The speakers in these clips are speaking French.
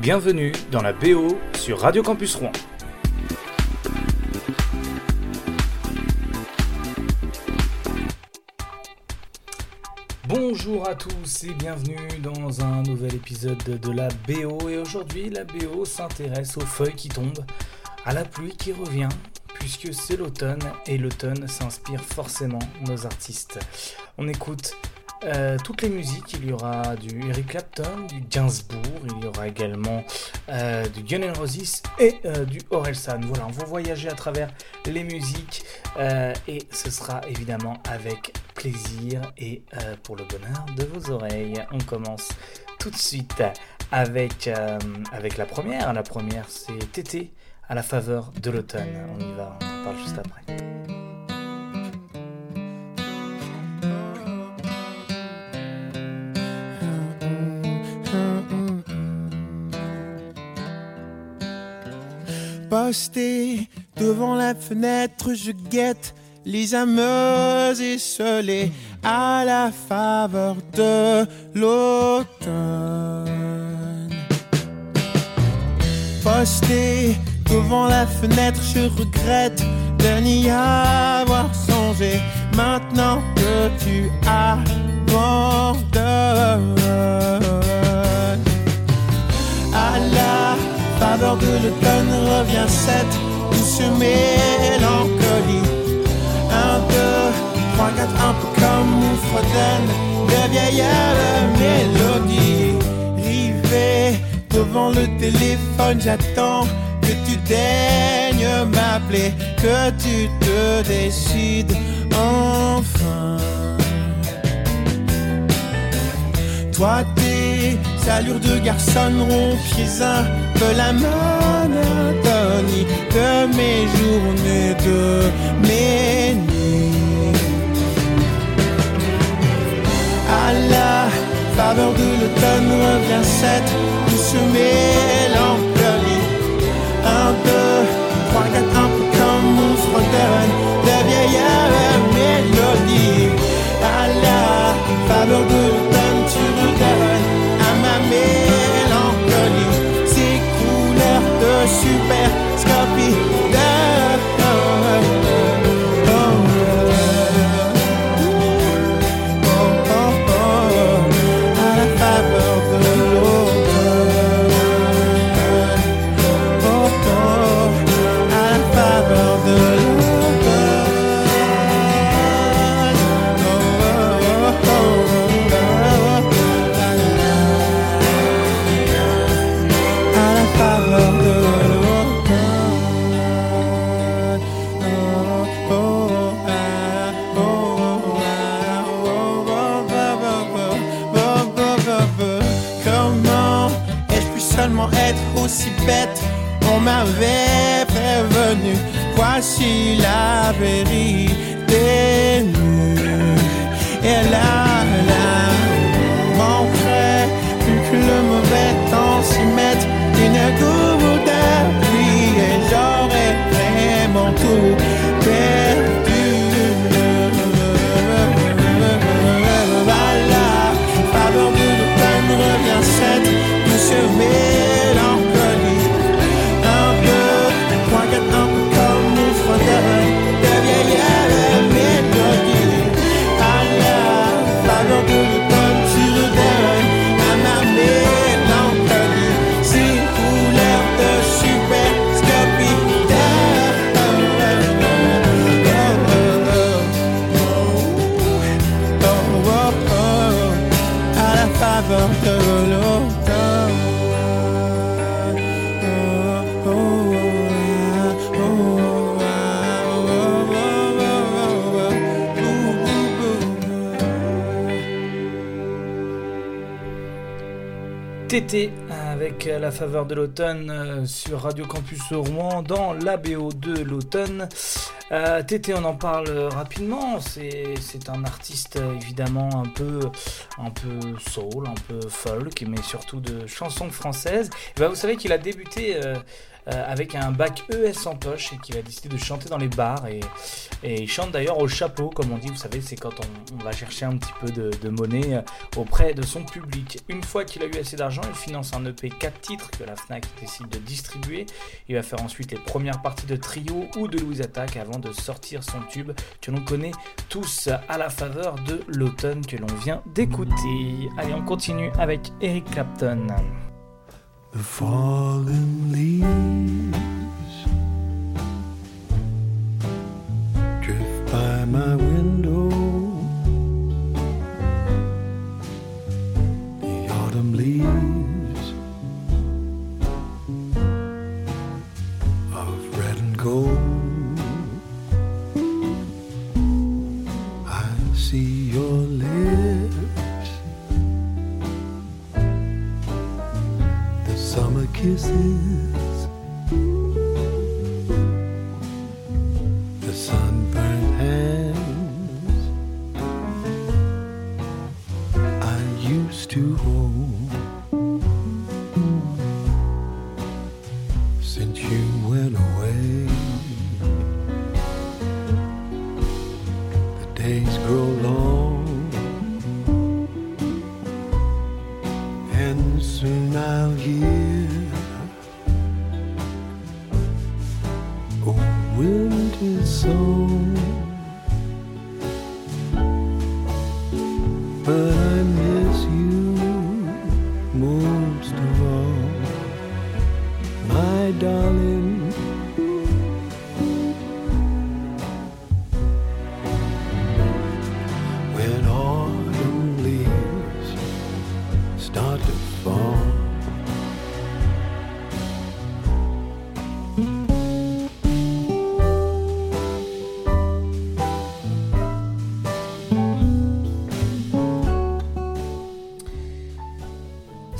Bienvenue dans la BO sur Radio Campus Rouen. Bonjour à tous et bienvenue dans un nouvel épisode de la BO et aujourd'hui la BO s'intéresse aux feuilles qui tombent, à la pluie qui revient, puisque c'est l'automne et l'automne s'inspire forcément nos artistes. On écoute euh, toutes les musiques, il y aura du Eric Clapton, du Gainsbourg, il y aura également euh, du Guns Roses et euh, du Orelsan. Voilà, on va voyager à travers les musiques et ce sera évidemment avec plaisir et pour le bonheur de vos oreilles. On commence tout de suite avec, avec la première. La première, c'est Tété à la faveur de l'automne. On y va, on en parle juste après. Posté devant la fenêtre, je guette les âmes esselées à la faveur de l'automne. Posté devant la fenêtre, je regrette de n'y avoir songé. Maintenant que tu abandonnes à la faveur de l'automne revient cette douce mélancolie. Un, deux, trois, quatre, un peu comme une fredonne de vieille mélodie. Rivé devant le téléphone, j'attends que tu daignes m'appeler, que tu te décides enfin. Toi, tes allures de garçon rompiez un peu la monotonie de mes journées, de mes nuits. À la faveur de l'automne revient cette douce mélancolie. Un, deux, trois, quatre, un peu comme mon fredonne de vieille mélodie. À la faveur de aberta facile à périr. La faveur de l'automne euh, sur Radio Campus Rouen dans la BO de l'automne. Euh, Tété, on en parle rapidement. C'est un artiste évidemment un peu, un peu soul, un peu folk, mais surtout de chansons françaises. Ben, vous savez qu'il a débuté euh, euh, avec un bac ES en poche et qui va décider de chanter dans les bars. Et, il chante d'ailleurs au chapeau, comme on dit, vous savez, c'est quand on, va chercher un petit peu de, monnaie euh, auprès de son public. Une fois qu'il a eu assez d'argent, il finance un EP 4 titres que la FNAC décide de distribuer. Il va faire ensuite les premières parties de trio ou de Louise Attack avant de sortir son tube que l'on connaît tous à la faveur de l'automne que l'on vient d'écouter. Allez, on continue avec Eric Clapton. The fallen leaves drift by my window. The autumn leaves kisses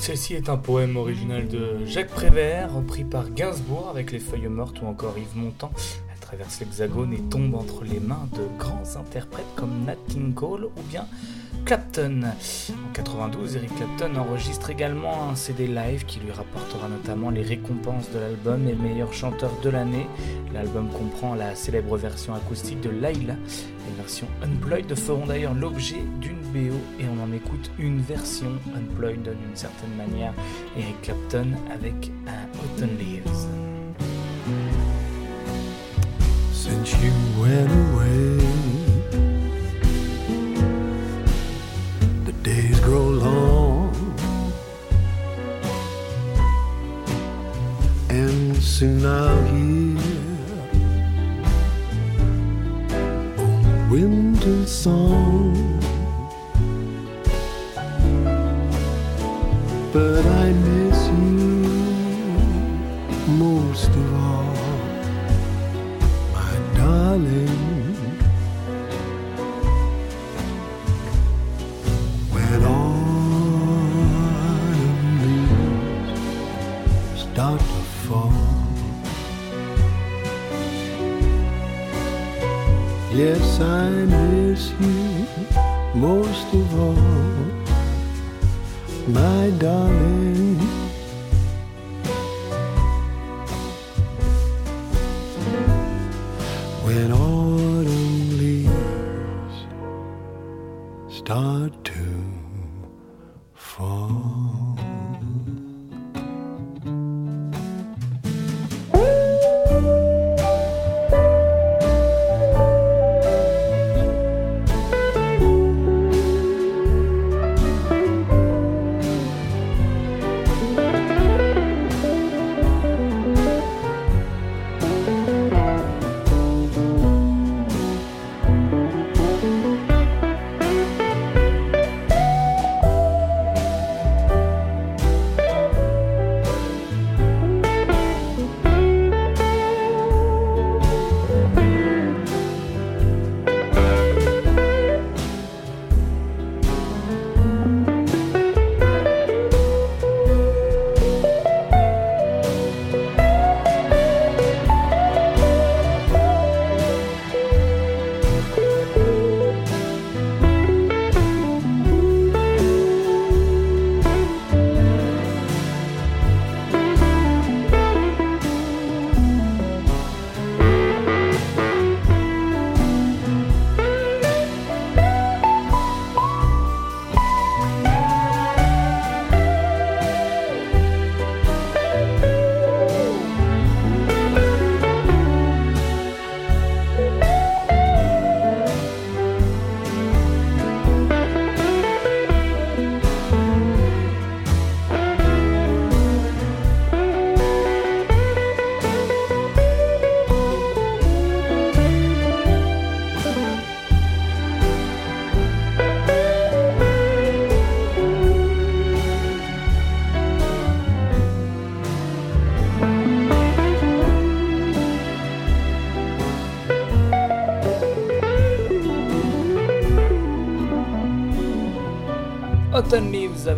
Ceci est un poème original de Jacques Prévert, repris par Gainsbourg avec les feuilles mortes ou encore Yves Montand. Elle traverse l'hexagone et tombe entre les mains de grands interprètes comme Nat King Cole ou bien Clapton. En 92, Eric Clapton enregistre également un CD live qui lui rapportera notamment les récompenses de l'album et meilleur chanteur de l'année. L'album comprend la célèbre version acoustique de Laila. Les versions Unplugged feront d'ailleurs l'objet d'une BO et on en écoute une version Unplugged d'une certaine manière. Eric Clapton avec un Autumn Leaves. Days grow long and soon I'll hear a winter song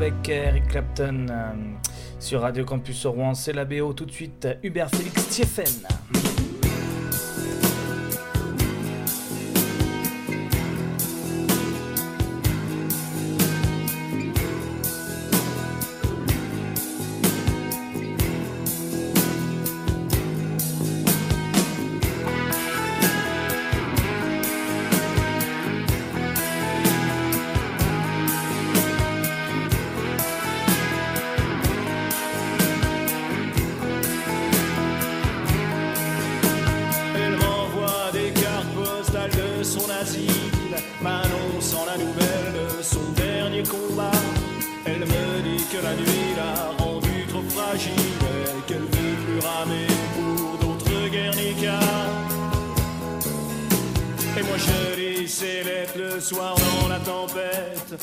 avec Eric Clapton euh, sur Radio Campus Rouen. C'est la BO tout de suite. Hubert Félix Thieffen.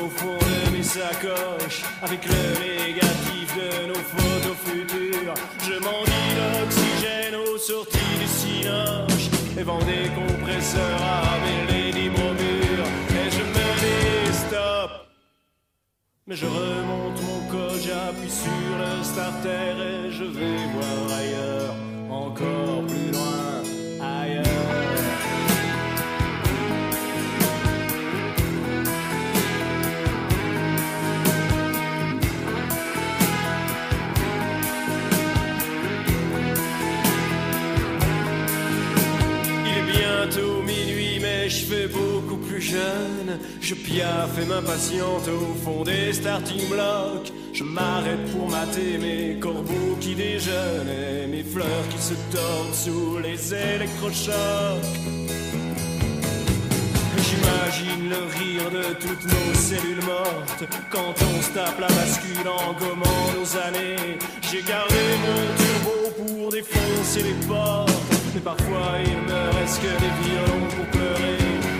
au fond de mes sacoches avec le négatif de nos photos futures. Je m'en dis l'oxygène aux sorties du cinoche et vends des compresseurs les libres murs. Et je me dis stop. Mais je remonte mon col, j'appuie sur le starter et je vais voir ailleurs, encore plus loin, ailleurs. Je piaffe et m'impatiente au fond des starting blocks. Je m'arrête pour mater mes corbeaux qui déjeunent et mes fleurs qui se tordent sous les électrochocs. J'imagine le rire de toutes nos cellules mortes quand on se tape la bascule en gommant nos années. J'ai gardé mon turbo pour défoncer les portes, mais parfois il me reste que des violons pour pleurer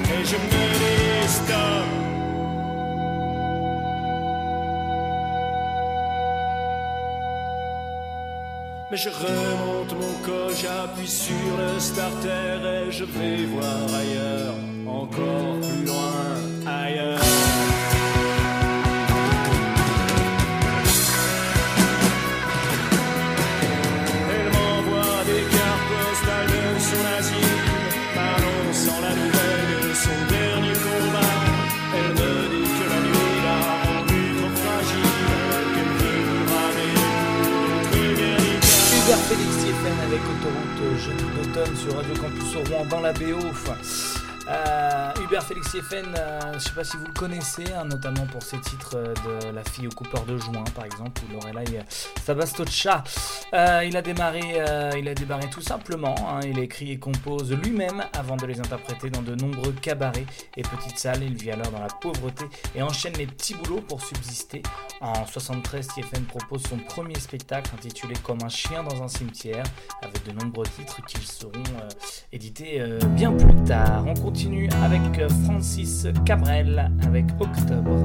Mais je remonte mon col, j'appuie sur le starter et je vais voir ailleurs, encore plus loin, ailleurs. Jeudi d'automne sur Radio Campus au Rouen dans la BO. Euh, Hubert Félix Thieffen, euh, je ne sais pas si vous le connaissez, hein, notamment pour ses titres euh, de La fille au coupeur de joint, par exemple, ou Lorelai Sabastocha. Euh, il, a démarré, il a démarré tout simplement, hein, il écrit et compose lui-même avant de les interpréter dans de nombreux cabarets et petites salles. Il vit alors dans la pauvreté et enchaîne les petits boulots pour subsister. En 73, Thieffen propose son premier spectacle intitulé Comme un chien dans un cimetière, avec de nombreux titres qui seront édités bien plus tard. Avec euh, Francis Cabrel avec Octobre.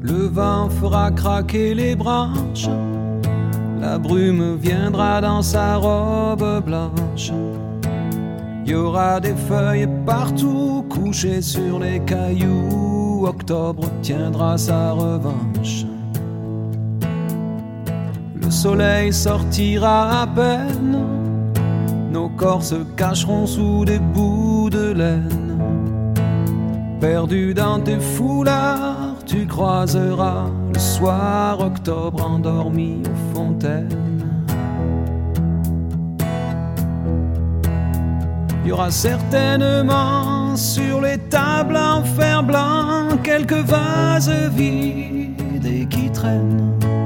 Le vent fera craquer les branches, la brume viendra dans sa robe blanche. Il y aura des feuilles partout couchées sur les cailloux. Octobre tiendra sa revanche. Le soleil sortira à peine, nos corps se cacheront sous des bouts de laine. Perdu dans tes foulards, tu croiseras le soir octobre endormi aux fontaines. Il y aura certainement sur les tables en fer blanc quelques vases vides et qui traînent.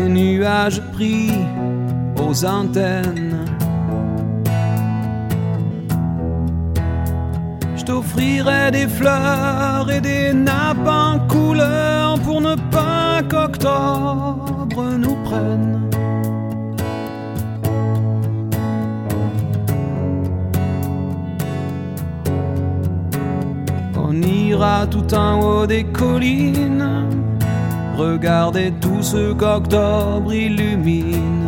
Des nuages pris aux antennes. Je t'offrirai des fleurs et des nappes en couleur pour ne pas qu'octobre nous prenne. On ira tout en haut des collines, regarder tout ce qu'octobre illumine.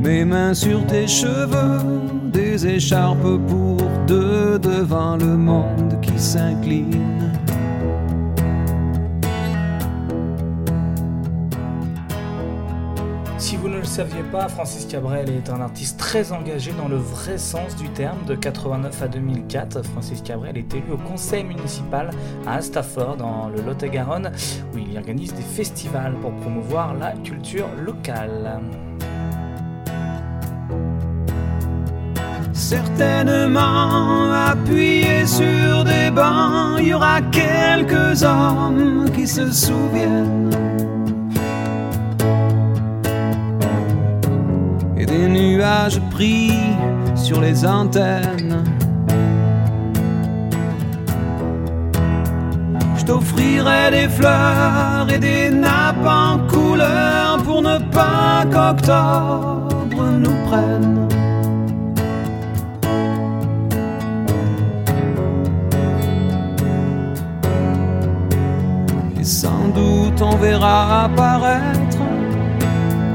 Mes mains sur tes cheveux, des écharpes pour deux devant le monde qui s'incline. Si vous ne le saviez pas, Francis Cabrel est un artiste très engagé dans le vrai sens du terme. De 89 à 2004, Francis Cabrel est élu au conseil municipal à Astafort, dans le Lot-et-Garonne, où il organise des festivals pour promouvoir la culture locale. Certainement appuyé sur des bancs, il y aura quelques hommes qui se souviennent. Des nuages pris sur les antennes. Je t'offrirai des fleurs et des nappes en couleur pour ne pas qu'octobre nous prenne. Et sans doute on verra apparaître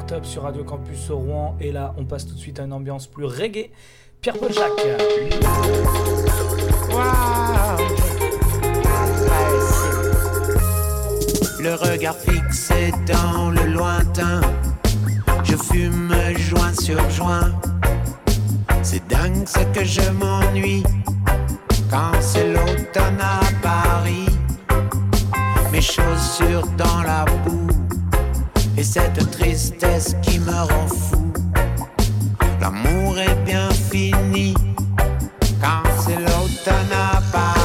Octobre sur Radio Campus au Rouen. Et là, on passe tout de suite à une ambiance plus reggae. Pierre-Paul Jacques. Le regard fixé dans le lointain. Je fume joint sur joint. C'est dingue ce que je m'ennuie quand c'est l'automne à Paris. Mes chaussures dans la boue et cette tristesse qui me rend fou. L'amour est bien fini quand c'est l'automne à Paris.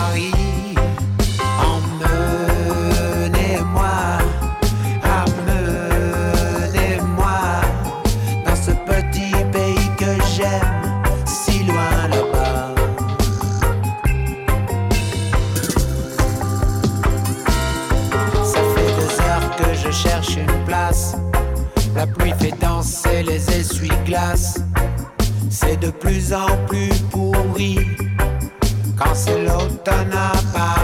De plus en plus pourri quand c'est l'automne à Paris.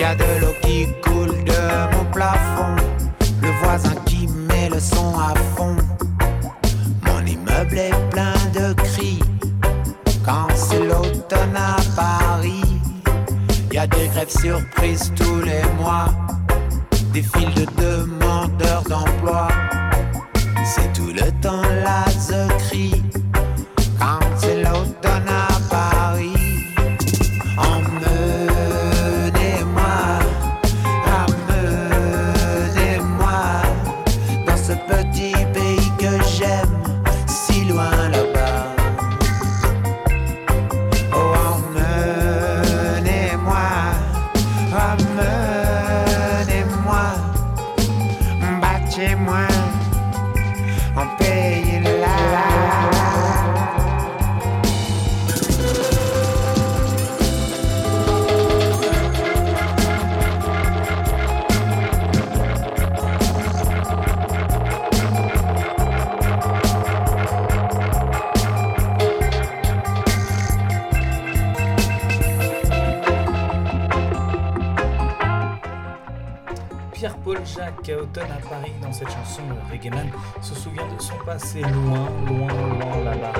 y a de l'eau qui coule de mon plafond. Le voisin qui met le son à fond. Mon immeuble est plein de cris. Quand c'est l'automne à Paris, y a des grèves surprises tous les mois. Des files de demandeurs d'emploi. C'est tout le temps la crie se souvient de son passé loin, loin, loin là-bas.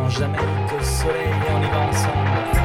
En Jamaïque, soleil, on y va ensemble.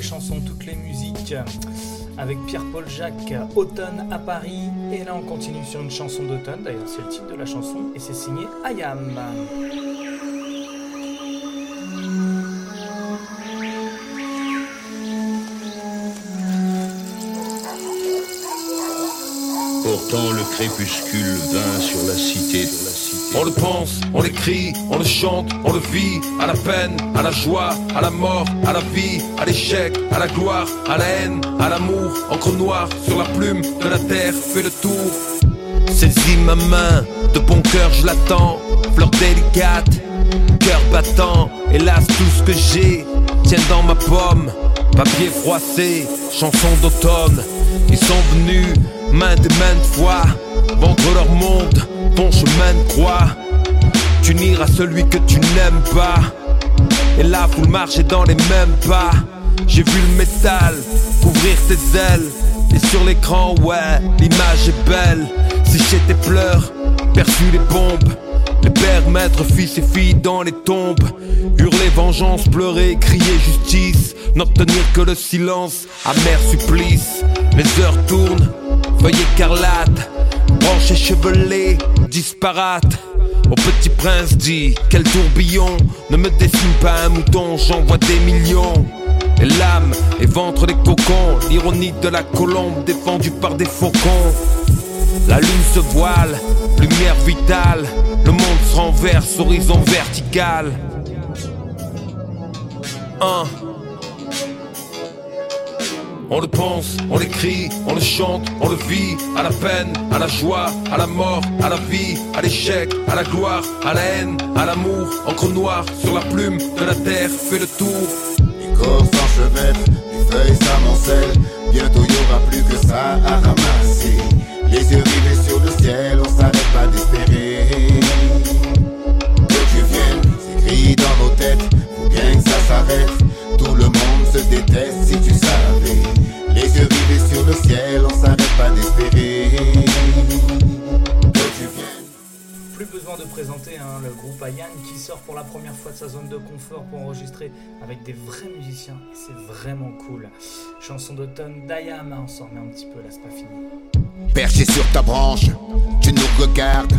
Les chansons, toutes les musiques. Avec Pierre-Paul Jacques, Automne à Paris. Et là, on continue sur une chanson d'automne. D'ailleurs, c'est le titre de la chanson. Et c'est signé Ayam. Pourtant le crépuscule vint sur la cité. On le pense, on l'écrit, on le chante, on le vit, à la peine, à la joie, à la mort, à la vie, à l'échec, à la gloire, à la haine, à l'amour, encre noire sur la plume de la terre fait le tour. Saisis ma main, de bon cœur je l'attends, fleur délicate, cœur battant, hélas tout ce que j'ai tient dans ma pomme, papier froissé, chanson d'automne, ils sont venus maintes et maintes fois vendre leur monde, ton chemin de croix, t'unir à celui que tu n'aimes pas, et la foule marchait dans les mêmes pas, j'ai vu le métal couvrir tes ailes, et sur l'écran ouais, l'image est belle, sécher tes pleurs, perçu les bombes, les pères, maîtres, fils et filles dans les tombes. Hurler vengeance, pleurer, crier justice. N'obtenir que le silence, amer supplice. Les heures tournent, feuilles écarlates. Branches échevelées, disparates. Au petit prince dit, quel tourbillon. Ne me dessine pas un mouton, j'envoie des millions. Et l'âme et ventre des cocons. L'ironie de la colombe défendue par des faucons. La lune se voile, lumière vitale, le monde se renverse, horizon vertical. Un. On le pense, on l'écrit, on le chante, on le vit, à la peine, à la joie, à la mort, à la vie, à l'échec, à la gloire, à la haine, à l'amour, encre noire sur la plume de la terre fait le tour. Les corps s'enchevêtrent, les feuilles s'amoncellent. Bientôt y aura plus que ça à ramasser. Les yeux rivés sur le ciel, on s'arrête pas d'espérer. Que tu viennes, c'est dans nos têtes. Faut bien que ça s'arrête. Tout le monde se déteste si tu savais. Les yeux rivés sur le ciel, on s'arrête pas d'espérer. Plus besoin de présenter hein, le groupe Ayan qui sort pour la première fois de sa zone de confort pour enregistrer avec des vrais musiciens c'est vraiment cool. Chanson d'automne d'Ayam, hein, on s'en remet un petit peu là, c'est pas fini. Perché sur ta branche, tu nous regardes.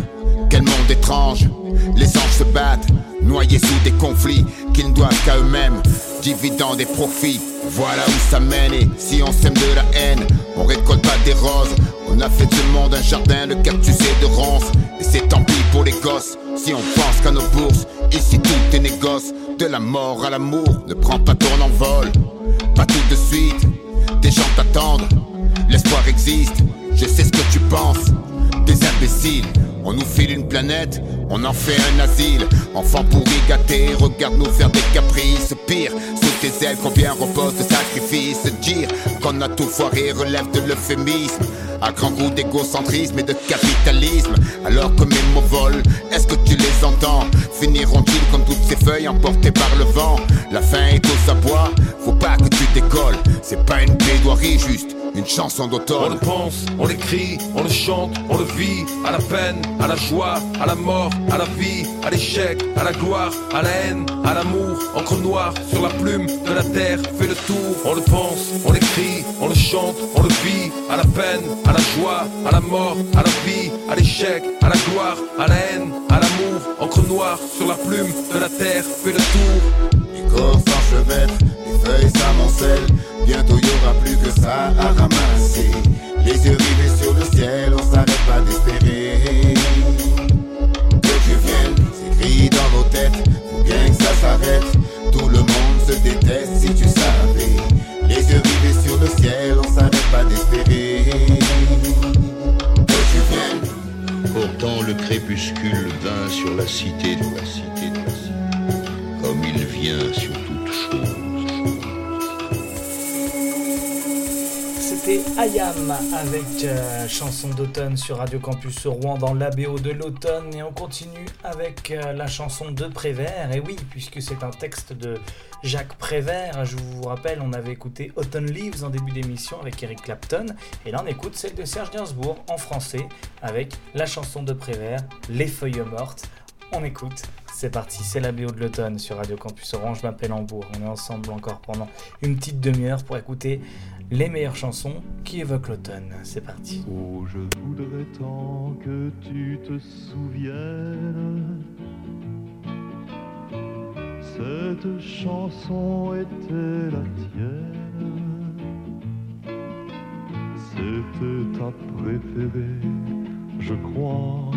Quel monde étrange, les anges se battent, noyés sous des conflits qu'ils ne doivent qu'à eux-mêmes, dividant des profits. Voilà où ça mène et si on sème de la haine, on récolte pas des roses. On a fait ce monde un jardin de cactus et de ronces. Et c'est tant pis pour les gosses, si on pense qu'à nos bourses, ici tout est négoce. De la mort à l'amour, ne prends pas ton envol, pas tout de suite. Des gens t'attendent, l'espoir existe, je sais ce que tu penses. Des imbéciles, On nous file une planète, on en fait un asile. Enfants pourris gâtés, regarde nous faire des caprices. Pire, sous tes ailes, combien repose de sacrifices. Dire qu'on a tout foiré relève de l'euphémisme. À grand goût d'égocentrisme et de capitalisme. Alors que mes mots volent, est-ce que tu les entends? Finiront-ils comme toutes ces feuilles emportées par le vent? La fin est aux abois, faut pas que tu décolles. C'est pas une plaidoirie juste une chanson d'automne. On le pense, on l'écrit, on le chante, on le vit, à la peine, à la joie, à la mort, à la vie, à l'échec, à la gloire, à la haine, à l'amour, encre noire sur la plume de la terre, fait le tour. On le pense, on l'écrit, on le chante, on le vit, à la peine, à la joie, à la mort, à la vie, à l'échec, à la gloire, à la haine, à l'amour, encre noire sur la plume de la terre, fait le tour. Les feuilles s'amoncellent. Bientôt y aura plus que ça à ramasser. Les yeux rivés sur le ciel, on s'arrête pas d'espérer. Que viennes, c'est gris dans nos têtes. Faut bien que ça s'arrête. Tout le monde se déteste si tu savais. Les yeux rivés sur le ciel, on s'arrête pas d'espérer. Que tu viennes. Pourtant le crépuscule vint sur la cité de la cité de la cité, comme il vient sur C'était Ayam avec euh, chanson d'automne sur Radio Campus Rouen dans l'ABO de l'automne. Et on continue avec euh, la chanson de Prévert. Et oui puisque c'est un texte de Jacques Prévert je vous rappelle on avait écouté Autumn Leaves en début d'émission avec Eric Clapton. Et là on écoute celle de Serge Gainsbourg en français avec la chanson de Prévert Les feuilles mortes. On écoute. C'est parti, c'est la BO de l'automne sur Radio Campus Orange. Je m'appelle Hambourg. On est ensemble encore pendant une petite demi-heure pour écouter les meilleures chansons qui évoquent l'automne. C'est parti. Oh, je voudrais tant que tu te souviennes. Cette chanson était la tienne. C'était ta préférée, je crois.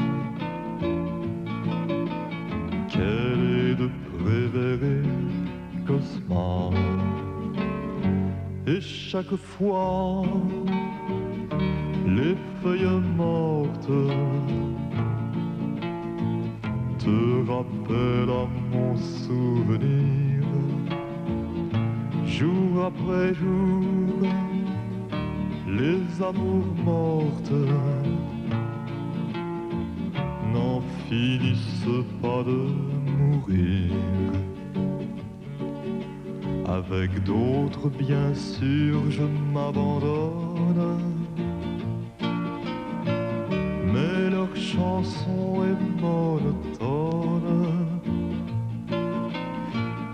Quelle est de préférée, Cosma? Et chaque fois, les feuilles mortes te rappellent à mon souvenir. Jour après jour, les amours mortes n'en finissent pas de mourir avec d'autres, bien sûr, je m'abandonne. Mais leur chanson est monotone.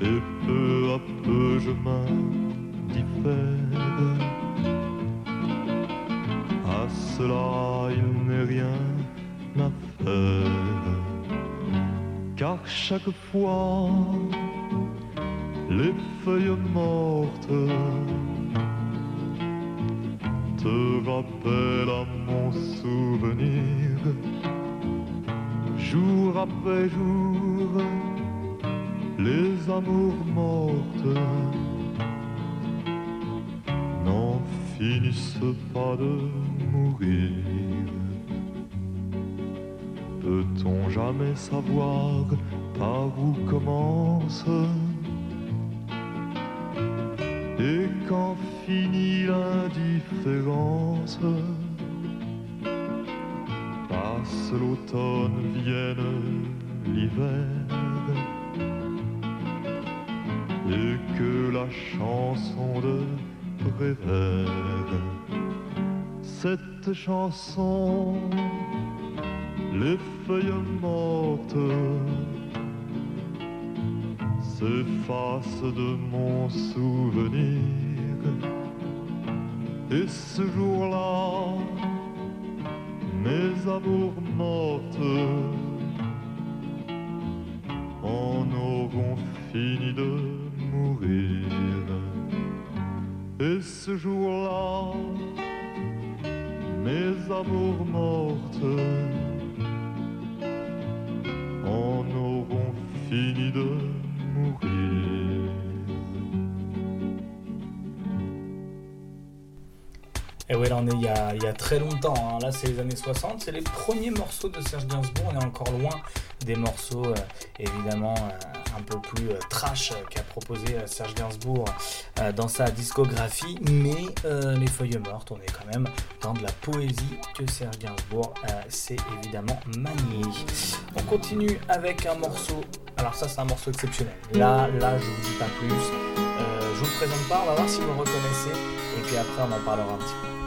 Et peu à peu, je m'indiffère. À cela, il n'est rien à faire. Car chaque fois, mortes te rappellent à mon souvenir. Jour après jour, les amours mortes n'en finissent pas de mourir. Peut-on jamais savoir par où commence passe l'automne, vienne l'hiver, et que la chanson de Prévert, cette chanson, les feuilles mortes, s'efface de mon souvenir. Et ce jour-là, mes amours mortes en auront fini de mourir. Et ce jour-là, mes amours mortes en auront fini de Et ouais, là on est il y a, très longtemps, hein. là c'est les années 60, c'est les premiers morceaux de Serge Gainsbourg, on est encore loin des morceaux euh, évidemment euh, un peu plus euh, trash qu'a proposé Serge Gainsbourg dans sa discographie, mais les feuilles mortes, on est quand même dans de la poésie que Serge Gainsbourg sait évidemment manier. On continue avec un morceau, alors ça c'est un morceau exceptionnel, là, là je vous dis pas plus, je vous présente pas, on va voir si vous le reconnaissez, et puis après on en parlera un petit peu.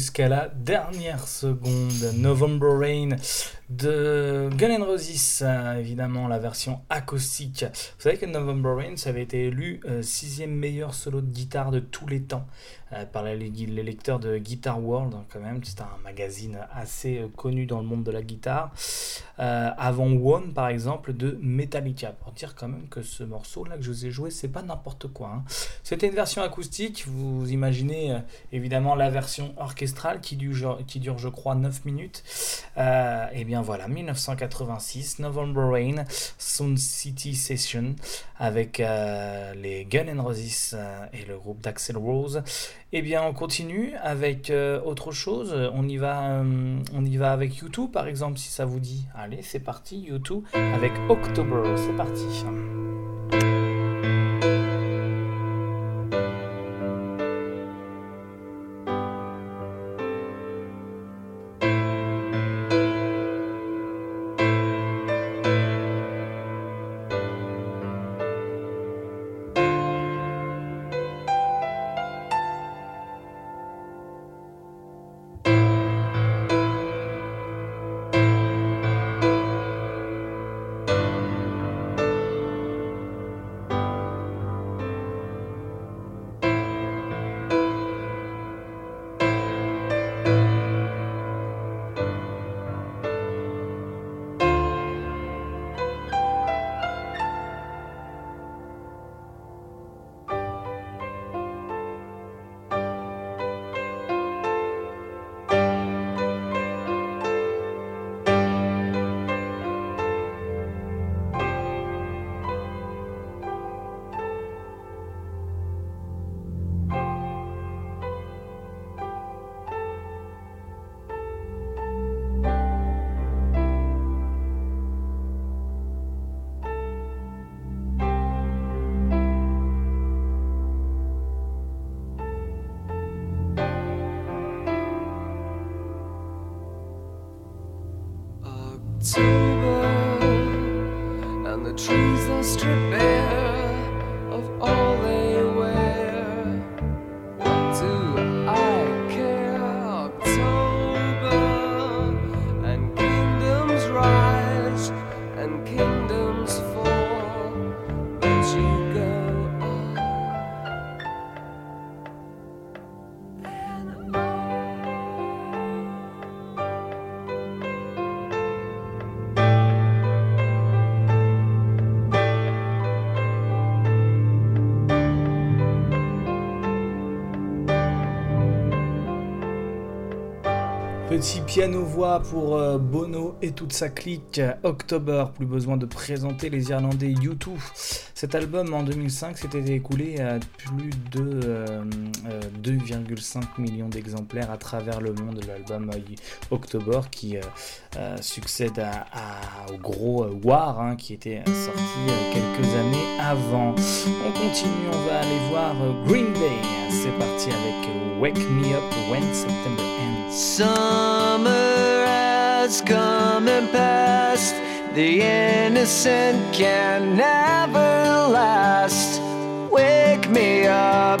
Jusqu'à la dernière seconde. November Rain de Gun N' Roses, euh, évidemment la version Vous savez que November Rain, avait été élu euh, sixième meilleur solo de guitare de tous les temps euh, par les, lecteurs de Guitar World, hein, quand même. C'est un magazine assez connu dans le monde de la guitare. avant One, par exemple, de Metallica. Pour dire quand même que ce morceau-là que je vous ai joué, c'est pas n'importe quoi. Hein. C'était une version acoustique. Vous imaginez évidemment la version orchestrale qui dure, qui dure je crois, 9 minutes. et eh bien voilà, 1986, November Rain, Sun City Session, avec euh, les Gun N' Roses euh, et le groupe d'Axel Rose. Eh bien, on continue avec euh, autre chose. On y va, on y va avec YouTube, par exemple, si ça vous dit. Allez, c'est parti, YouTube avec October. C'est parti. Petit piano-voix pour euh, Bono et toute sa clique. October, plus besoin de présenter les Irlandais U2. Cet album en 2005 s'était écoulé à plus de 2,5 euh, euh, millions d'exemplaires à travers le monde. L'album October qui succède à, au gros War hein, qui était sorti quelques années avant. On continue, on va aller voir Green Day. C'est parti avec Wake Me Up When September Ends. Summer has come and passed. The innocent can never last. Wake me up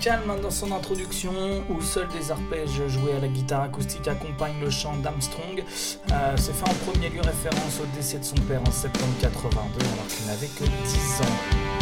Calme dans son introduction, où seuls des arpèges joués à la guitare acoustique accompagnent le chant d'Armstrong. Euh, C'est fait en premier lieu référence au décès de son père en septembre 82, alors qu'il n'avait que 10 ans.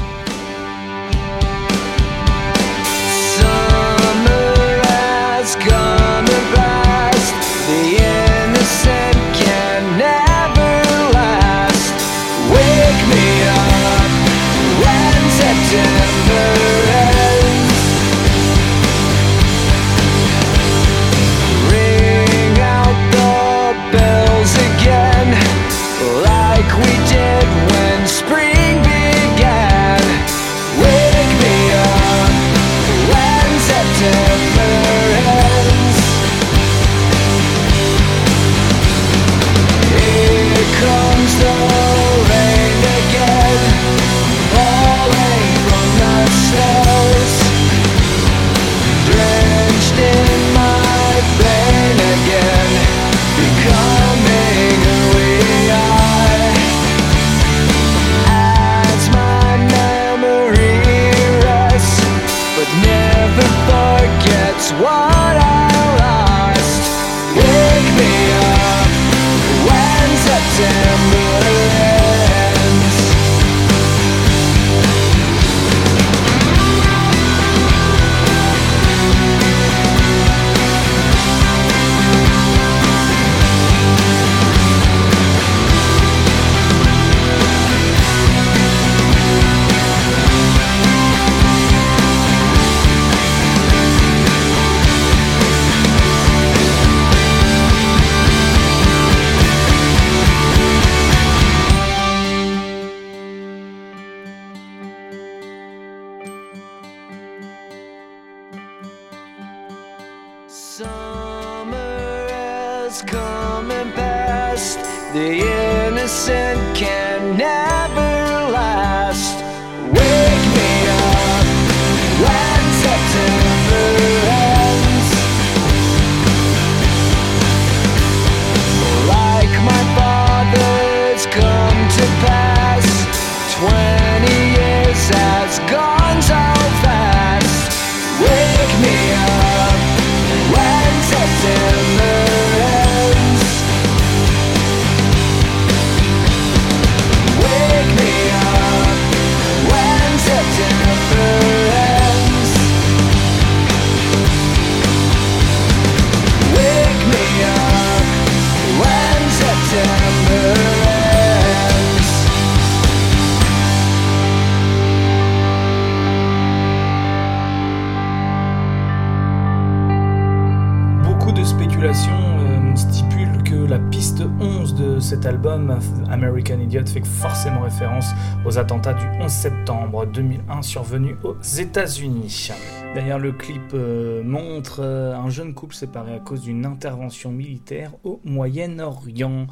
Aux attentats du 11 septembre 2001 survenus aux États-Unis. D'ailleurs, le clip euh, montre euh, un jeune couple séparé à cause d'une intervention militaire au Moyen-Orient.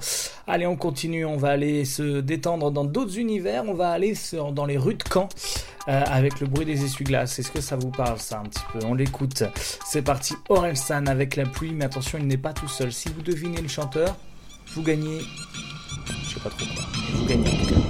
Allez, on continue, on va aller se détendre dans d'autres univers, on va aller dans les rues de Caen euh, avec le bruit des essuie-glaces. Est-ce que ça vous parle ça un petit peu? On l'écoute. C'est parti, Orelsan avec la pluie, mais attention, il n'est pas tout seul. Si vous devinez le chanteur, vous gagnez. Je sais pas trop quoi. Vous gagnez en tout cas.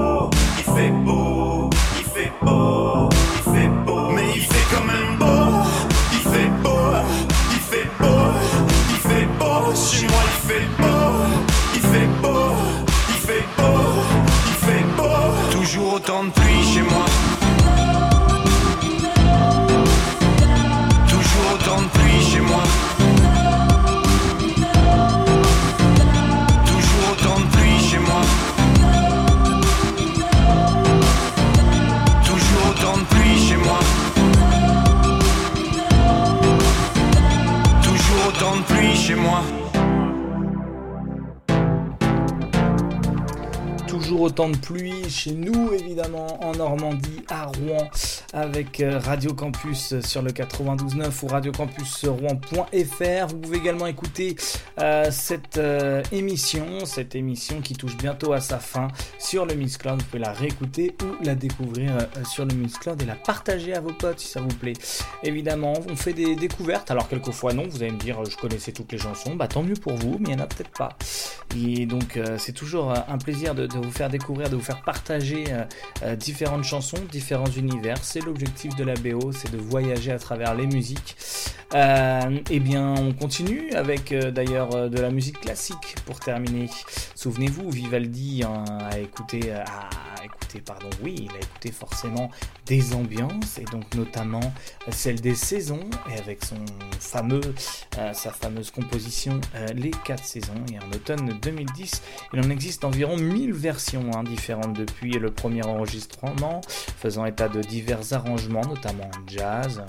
autant de pluie autant de pluie chez nous, évidemment, en Normandie, à Rouen, avec euh, Radio Campus sur le 92.9 ou radiocampusrouen.fr. Vous pouvez également écouter euh, cette euh, émission, cette émission qui touche bientôt à sa fin sur le Miss Cloud. Vous pouvez la réécouter ou la découvrir sur le Miss Cloud et la partager à vos potes si ça vous plaît. Évidemment, on fait des découvertes, alors quelquefois non, vous allez me dire je connaissais toutes les chansons, bah tant mieux pour vous, mais il n'y en a peut-être pas. Et donc c'est toujours un plaisir de, de vous faire découvrir, de vous faire partager euh, euh, différentes chansons, différents univers. C'est l'objectif de la BO, c'est de voyager à travers les musiques. Euh, eh bien, on continue avec d'ailleurs de la musique classique pour terminer. Souvenez-vous, Vivaldi hein, a écouté, a écouté, pardon, oui, il a écouté forcément des ambiances et donc notamment celle des saisons et avec son fameux, sa fameuse composition Les quatre saisons. Et en automne 2010, il en existe environ 1000 versions hein, différentes depuis le premier enregistrement, faisant état de divers arrangements, notamment en jazz,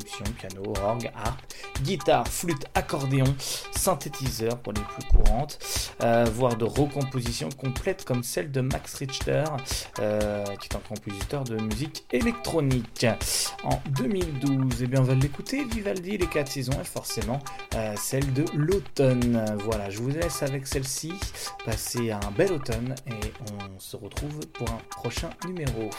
piano, orgue, harpe, guitare, flûte, accordéon, synthétiseur pour les plus courantes, euh, voire de recompositions complètes comme celle de Max Richter, euh, qui est un compositeur de musique électronique. En 2012, eh bien on va l'écouter, Vivaldi, les quatre saisons, et forcément euh, celle de l'automne. Voilà, je vous laisse avec celle-ci. Passez un bel automne et on se retrouve pour un prochain numéro.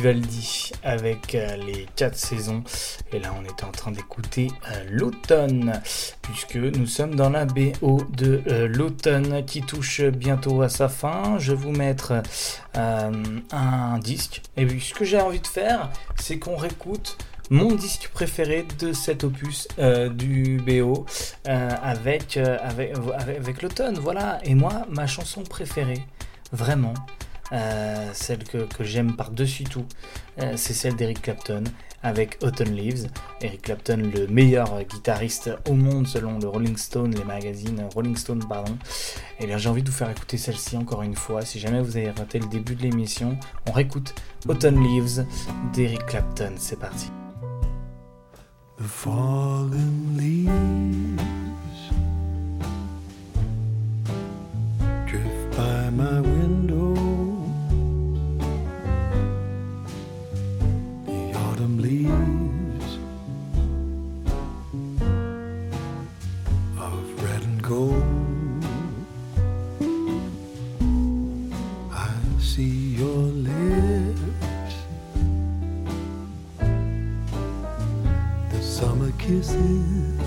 Vivaldi avec euh, les quatre saisons. Et là, on était en train d'écouter euh, l'automne, puisque nous sommes dans la BO de euh, l'automne qui touche bientôt à sa fin. Je vais vous mettre un disque. Et puis, ce que j'ai envie de faire, c'est qu'on réécoute mon disque préféré de cet opus du BO avec, avec, avec l'automne. Voilà. Et moi, ma chanson préférée, vraiment, euh, celle que, j'aime par-dessus tout, euh, c'est celle d'Eric Clapton avec Autumn Leaves. Eric Clapton, le meilleur guitariste au monde selon le Rolling Stone, les magazines Rolling Stone, pardon. Et eh bien j'ai envie de vous faire écouter celle-ci encore une fois. Si jamais vous avez raté le début de l'émission, on réécoute Autumn Leaves d'Eric Clapton. C'est parti. Kisses.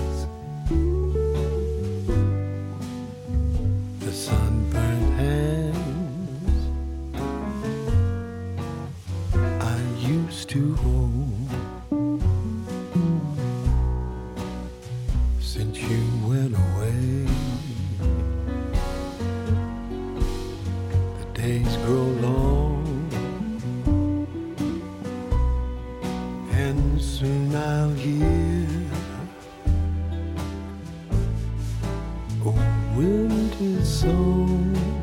into soul.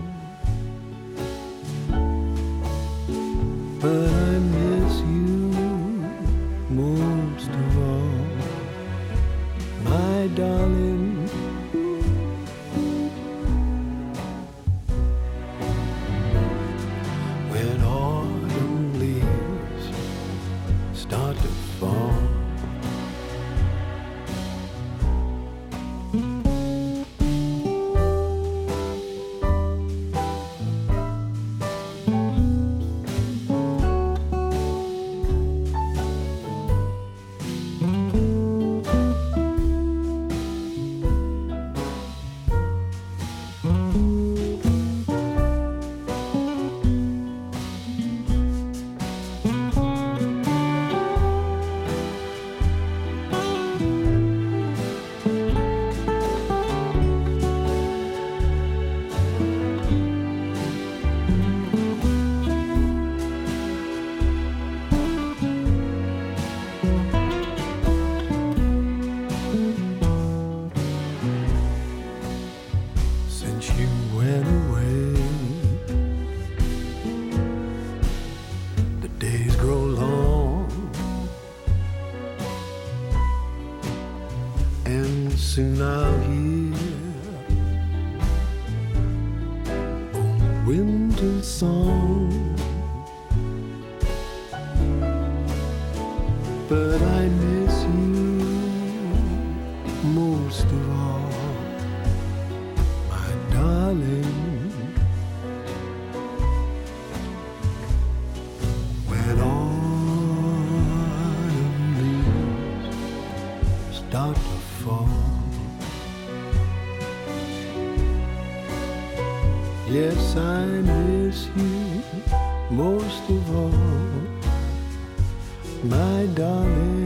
out here. Winter song. But I miss you most of all, my darling. When autumn leaves start to fall. Yes, I miss you most of all, my darling.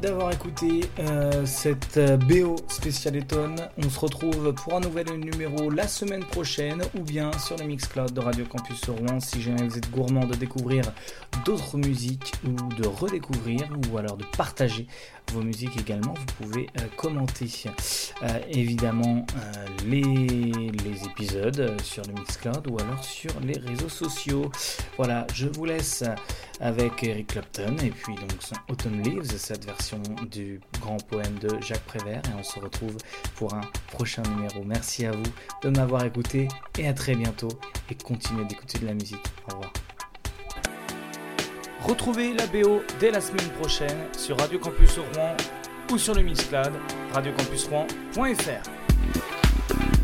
D'avoir écouté euh, cette euh, BO spéciale Eton. On se retrouve pour un nouvel numéro la semaine prochaine ou bien sur les Mixcloud de Radio Campus Rouen si jamais vous êtes gourmand de découvrir d'autres musiques ou de redécouvrir ou alors de partager vos musiques également, vous pouvez euh, commenter évidemment les, les, épisodes sur le Mixcloud ou alors sur les réseaux sociaux. Voilà, je vous laisse avec Eric Clapton et puis donc son Autumn Leaves, cette version du grand poème de Jacques Prévert et on se retrouve pour un prochain numéro. Merci à vous de m'avoir écouté et à très bientôt et continuez d'écouter de la musique. Au revoir. Retrouvez la BO dès la semaine prochaine sur Radio Campus Rouen ou sur le Mixcloud radiocampusrouen.fr.